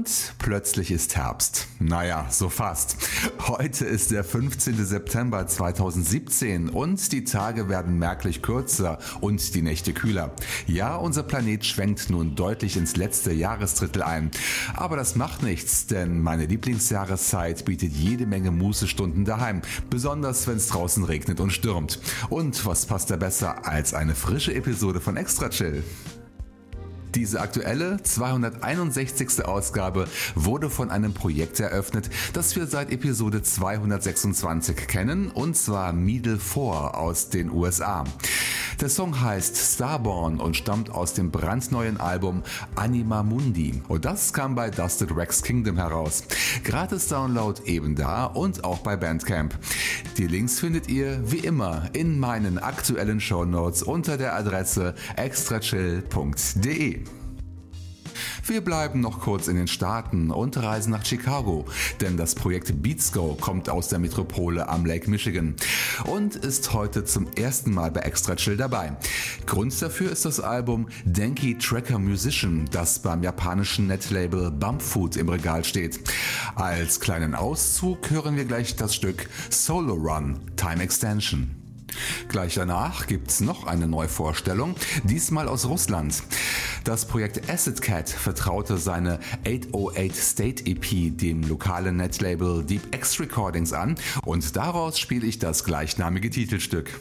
Und plötzlich ist Herbst. Naja, so fast. Heute ist der 15. September 2017 und die Tage werden merklich kürzer und die Nächte kühler. Ja, unser Planet schwenkt nun deutlich ins letzte Jahresdrittel ein. Aber das macht nichts, denn meine Lieblingsjahreszeit bietet jede Menge Mußestunden daheim. Besonders wenn es draußen regnet und stürmt. Und was passt da besser als eine frische Episode von Extra Chill? Diese aktuelle 261. Ausgabe wurde von einem Projekt eröffnet, das wir seit Episode 226 kennen, und zwar Middle 4 aus den USA. Der Song heißt Starborn und stammt aus dem brandneuen Album Anima Mundi. Und das kam bei Dusted Rex Kingdom heraus. Gratis Download eben da und auch bei Bandcamp. Die Links findet ihr wie immer in meinen aktuellen Show Notes unter der Adresse extrachill.de. Wir bleiben noch kurz in den Staaten und reisen nach Chicago, denn das Projekt Beatsgo kommt aus der Metropole am Lake Michigan und ist heute zum ersten Mal bei Extra Chill dabei. Grund dafür ist das Album Denki Tracker Musician, das beim japanischen Netlabel Bumpfood im Regal steht. Als kleinen Auszug hören wir gleich das Stück Solo Run Time Extension. Gleich danach gibt's noch eine Neuvorstellung, diesmal aus Russland. Das Projekt Acid Cat vertraute seine 808 State EP dem lokalen Netlabel Deep X Recordings an und daraus spiele ich das gleichnamige Titelstück.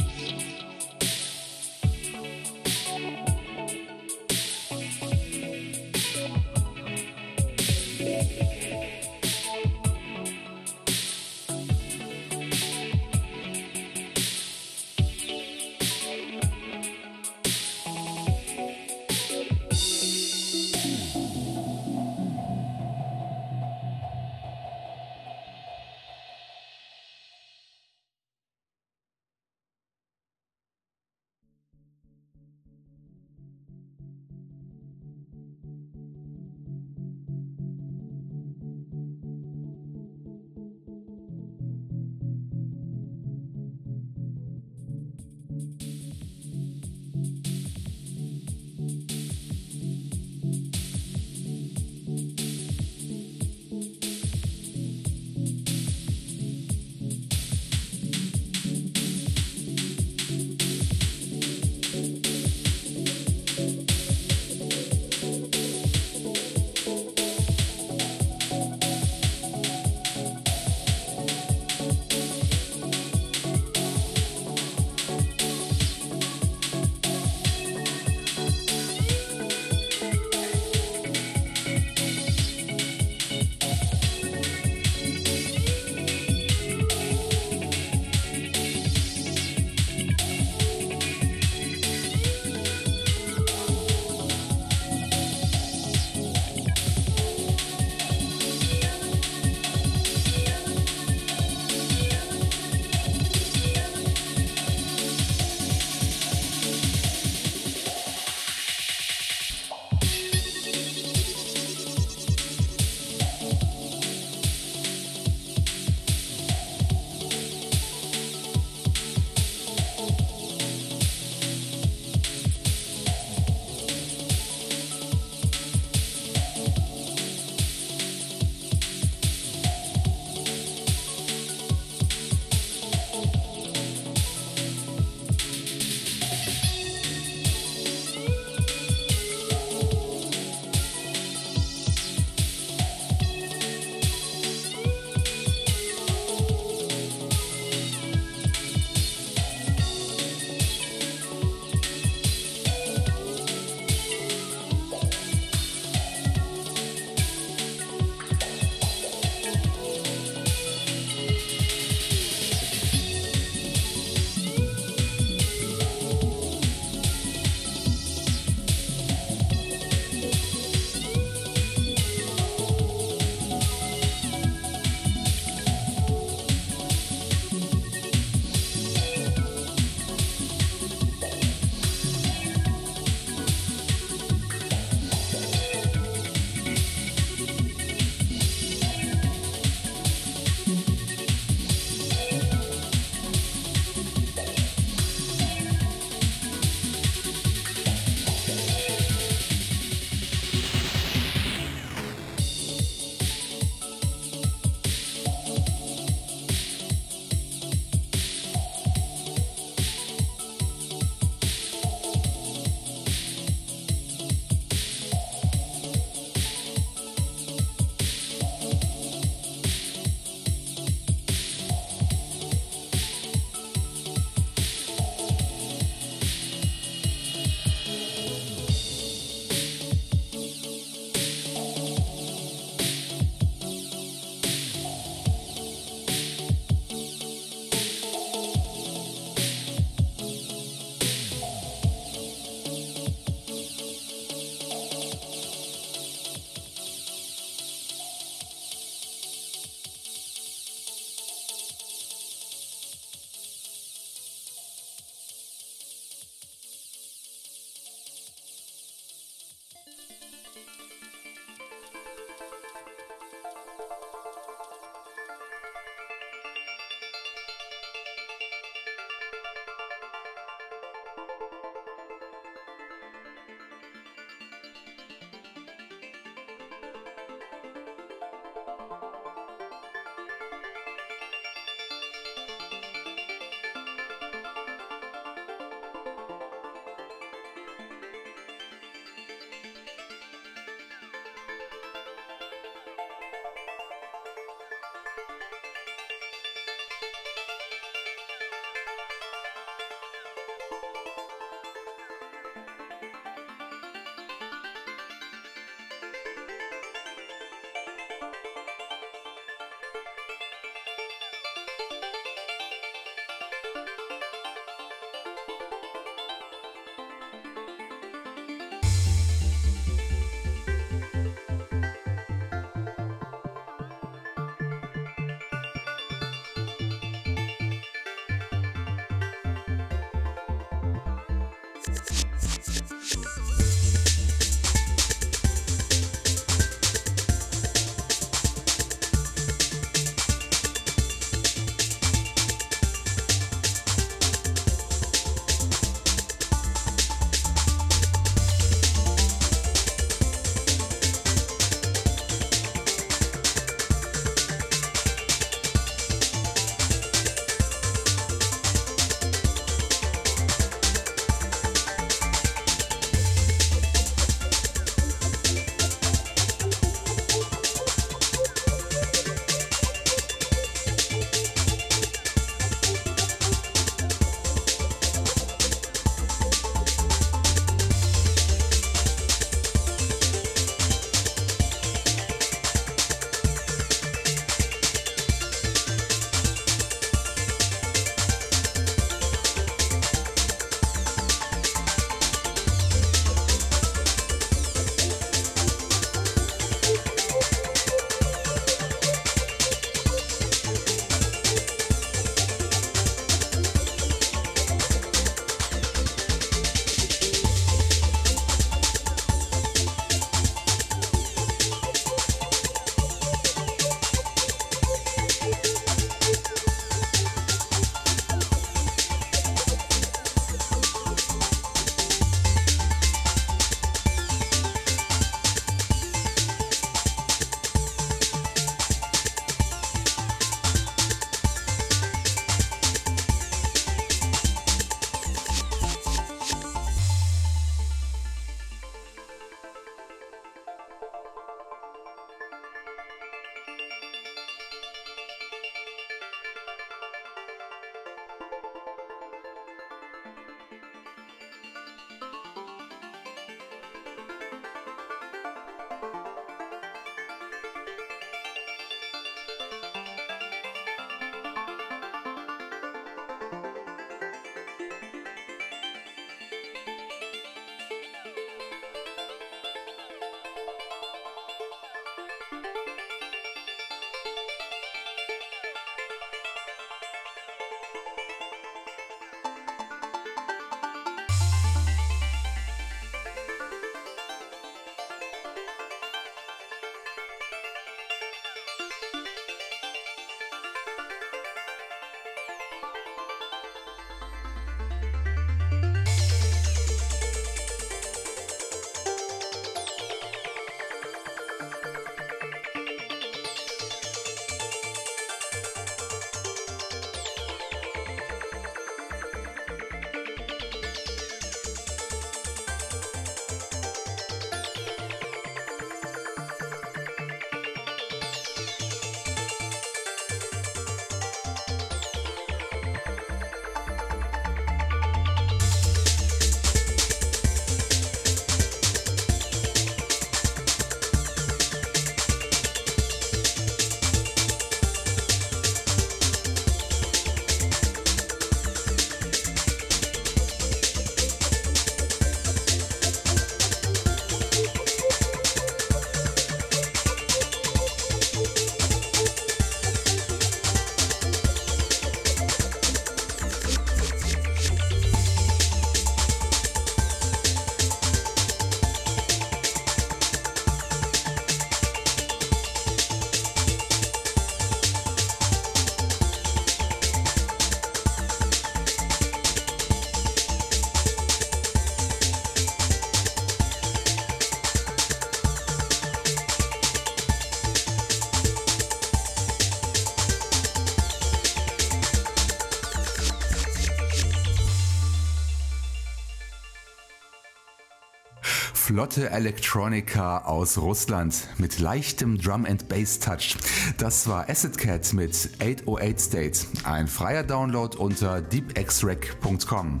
Flotte Electronica aus Russland mit leichtem Drum and Bass Touch. Das war Acid Cat mit 808 State, ein freier Download unter deepxrec.com.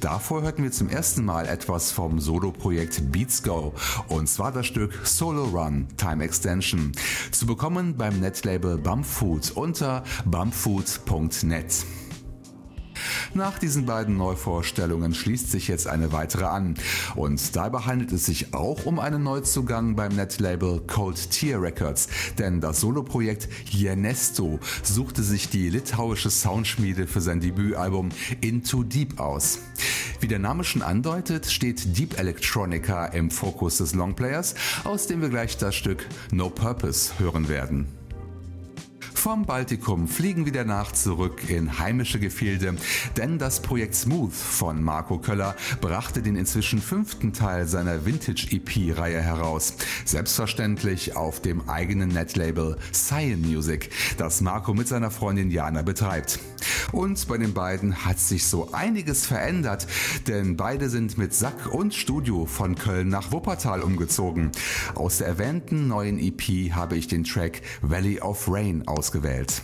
Davor hörten wir zum ersten Mal etwas vom Solo-Projekt Beats Go und zwar das Stück Solo Run Time Extension. Zu bekommen beim Netlabel Bumpfood unter bumpfood.net. Nach diesen beiden Neuvorstellungen schließt sich jetzt eine weitere an. Und dabei handelt es sich auch um einen Neuzugang beim Netlabel Cold Tier Records, denn das Soloprojekt Jenesto suchte sich die litauische Soundschmiede für sein Debütalbum Into Deep aus. Wie der Name schon andeutet, steht Deep Electronica im Fokus des Longplayers, aus dem wir gleich das Stück No Purpose hören werden. Vom Baltikum fliegen wir danach zurück in heimische Gefilde, denn das Projekt Smooth von Marco Köller brachte den inzwischen fünften Teil seiner Vintage-EP-Reihe heraus. Selbstverständlich auf dem eigenen Netlabel Cyan Music, das Marco mit seiner Freundin Jana betreibt. Und bei den beiden hat sich so einiges verändert, denn beide sind mit Sack und Studio von Köln nach Wuppertal umgezogen. Aus der erwähnten neuen EP habe ich den Track Valley of Rain ausgewählt.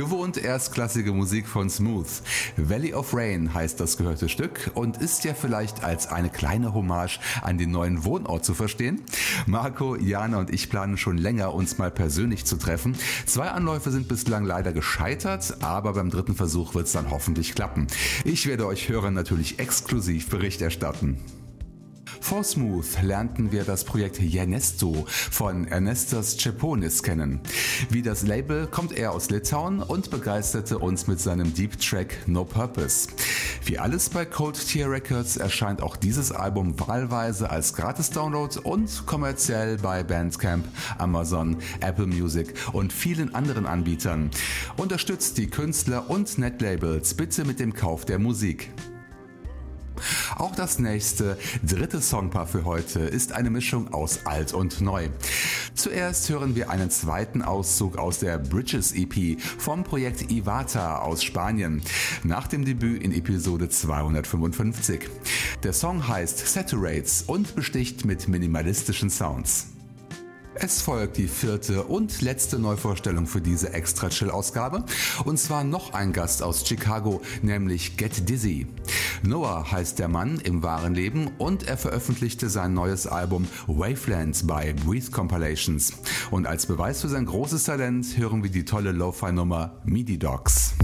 Gewohnt erstklassige Musik von Smooth. Valley of Rain heißt das gehörte Stück und ist ja vielleicht als eine kleine Hommage an den neuen Wohnort zu verstehen. Marco, Jana und ich planen schon länger, uns mal persönlich zu treffen. Zwei Anläufe sind bislang leider gescheitert, aber beim dritten Versuch wird es dann hoffentlich klappen. Ich werde euch Hörern natürlich exklusiv Bericht erstatten. Vor Smooth lernten wir das Projekt Janesto von Ernestos Ceponis kennen. Wie das Label kommt er aus Litauen und begeisterte uns mit seinem Deep Track No Purpose. Wie alles bei Cold Tier Records erscheint auch dieses Album wahlweise als Gratis-Download und kommerziell bei Bandcamp, Amazon, Apple Music und vielen anderen Anbietern. Unterstützt die Künstler und Netlabels bitte mit dem Kauf der Musik. Auch das nächste, dritte Songpaar für heute ist eine Mischung aus alt und neu. Zuerst hören wir einen zweiten Auszug aus der Bridges EP vom Projekt Ivata aus Spanien, nach dem Debüt in Episode 255. Der Song heißt Saturates und besticht mit minimalistischen Sounds. Es folgt die vierte und letzte Neuvorstellung für diese Extra Chill Ausgabe und zwar noch ein Gast aus Chicago, nämlich Get Dizzy. Noah heißt der Mann im wahren Leben und er veröffentlichte sein neues Album Wavelands bei Breathe Compilations. Und als Beweis für sein großes Talent hören wir die tolle Lo-Fi Nummer MIDI Dogs.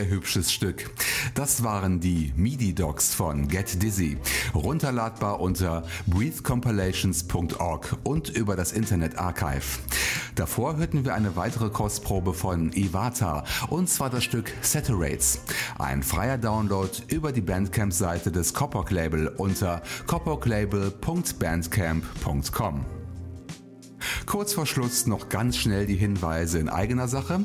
Sehr hübsches Stück. Das waren die MIDI-Docs von Get Dizzy, runterladbar unter breathecompilations.org und über das Internet Archive. Davor hörten wir eine weitere Kostprobe von Iwata und zwar das Stück Saturates. Ein freier Download über die Bandcamp-Seite des Coppock Label unter coppock-label.bandcamp.com. Kurz vor Schluss noch ganz schnell die Hinweise in eigener Sache.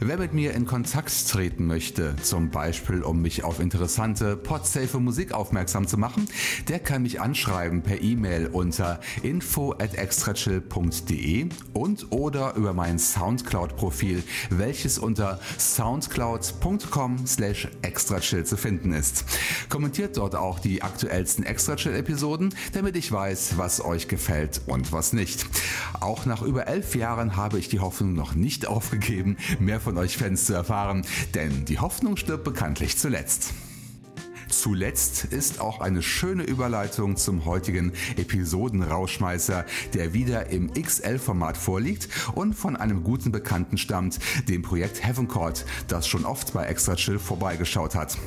Wer mit mir in Kontakt treten möchte, zum Beispiel um mich auf interessante podsafe Musik aufmerksam zu machen, der kann mich anschreiben per E-Mail unter info at extrachill.de und oder über mein Soundcloud-Profil, welches unter soundcloud.com slash extrachill zu finden ist. Kommentiert dort auch die aktuellsten Extrachill-Episoden, damit ich weiß, was euch gefällt und was nicht. Auch nach über elf Jahren habe ich die Hoffnung noch nicht aufgegeben, mehr von euch Fans zu erfahren, denn die Hoffnung stirbt bekanntlich zuletzt. Zuletzt ist auch eine schöne Überleitung zum heutigen Episodenrauschmeißer, der wieder im XL-Format vorliegt und von einem guten Bekannten stammt, dem Projekt Heaven Court, das schon oft bei Extra Chill vorbeigeschaut hat.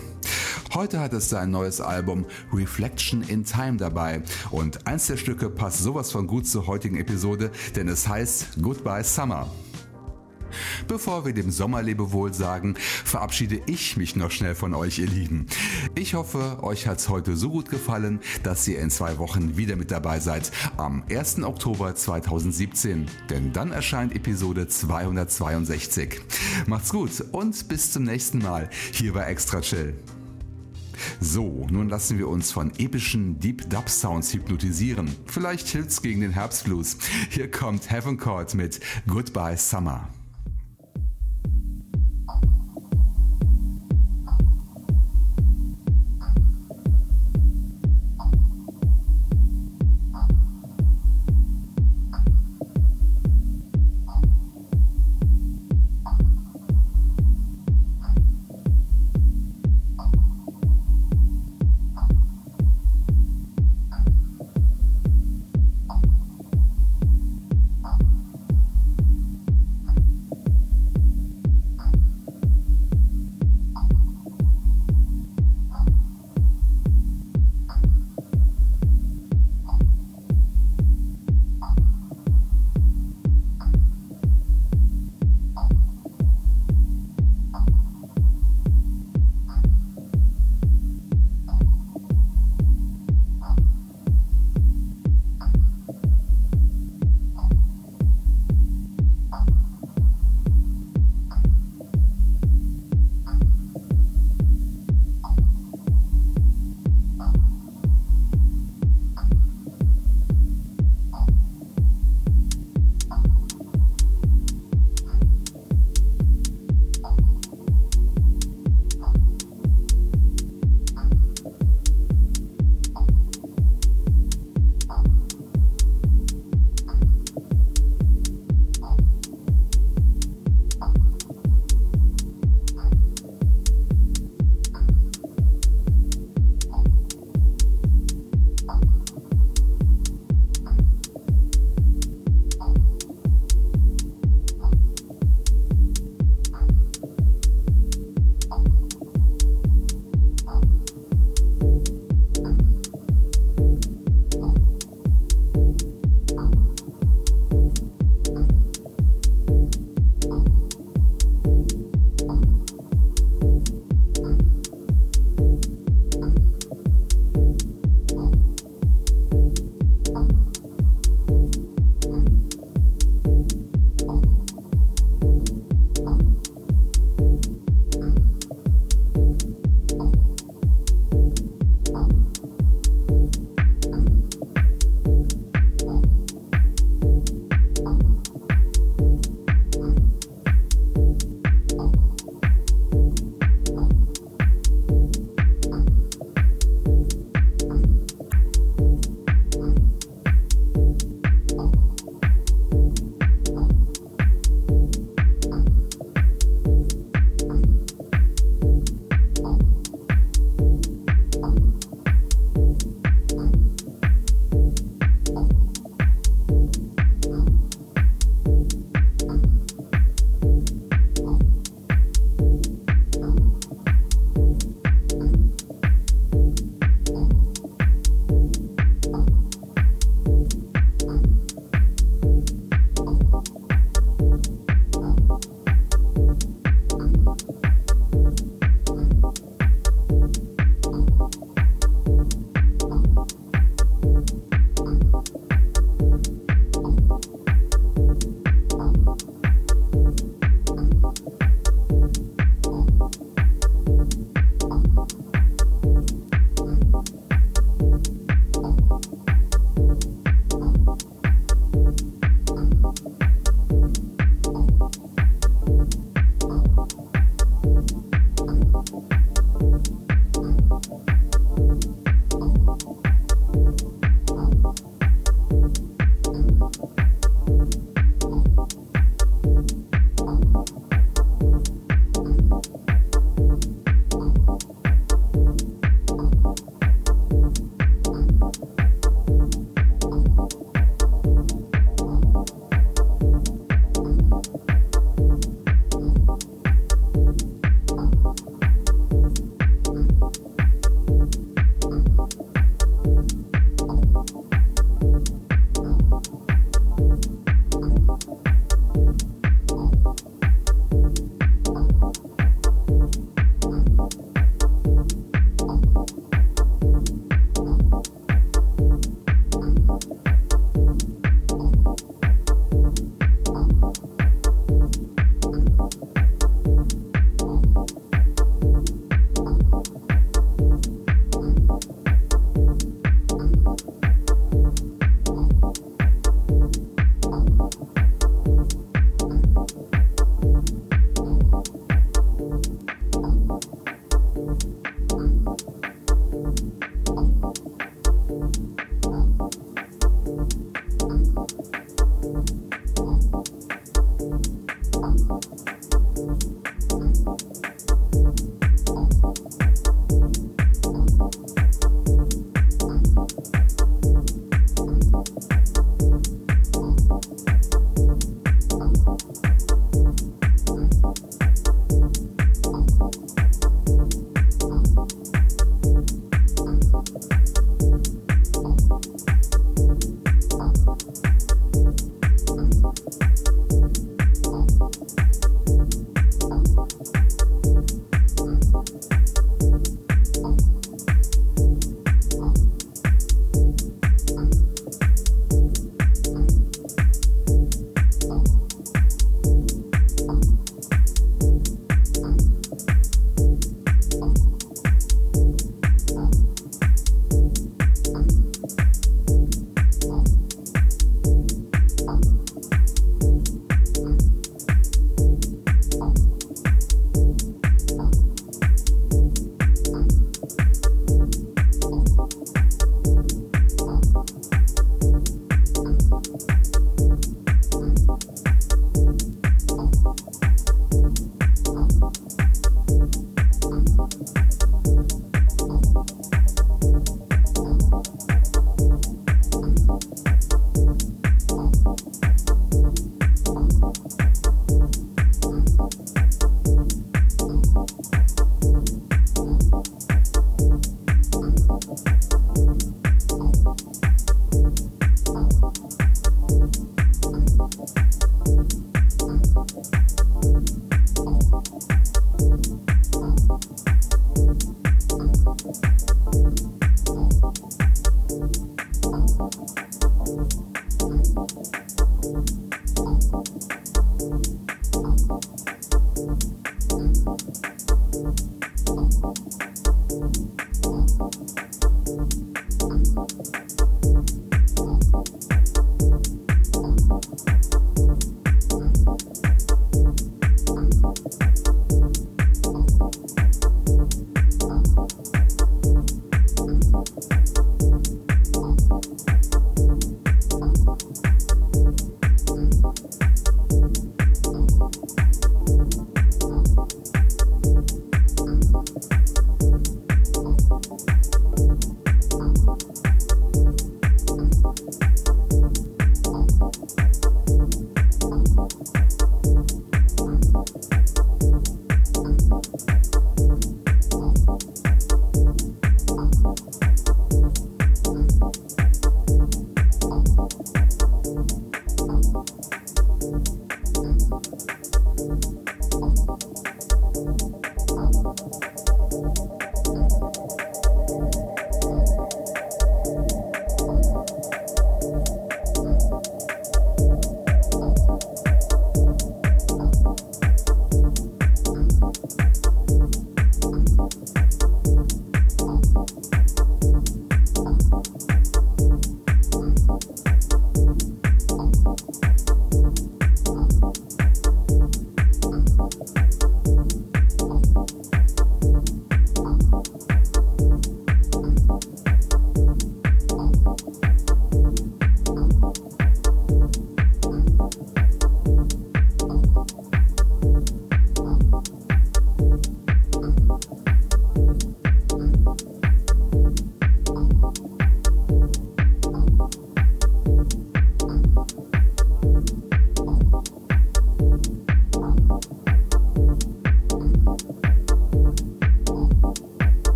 Heute hat es sein neues Album Reflection in Time dabei und eins der Stücke passt sowas von gut zur heutigen Episode, denn es heißt Goodbye Summer. Bevor wir dem Sommerlebewohl sagen, verabschiede ich mich noch schnell von euch, ihr Lieben. Ich hoffe, euch hat's heute so gut gefallen, dass ihr in zwei Wochen wieder mit dabei seid, am 1. Oktober 2017, denn dann erscheint Episode 262. Macht's gut und bis zum nächsten Mal hier bei Extra Chill. So, nun lassen wir uns von epischen Deep Dub Sounds hypnotisieren. Vielleicht hilft's gegen den Herbstblues. Hier kommt Heaven Court mit Goodbye Summer.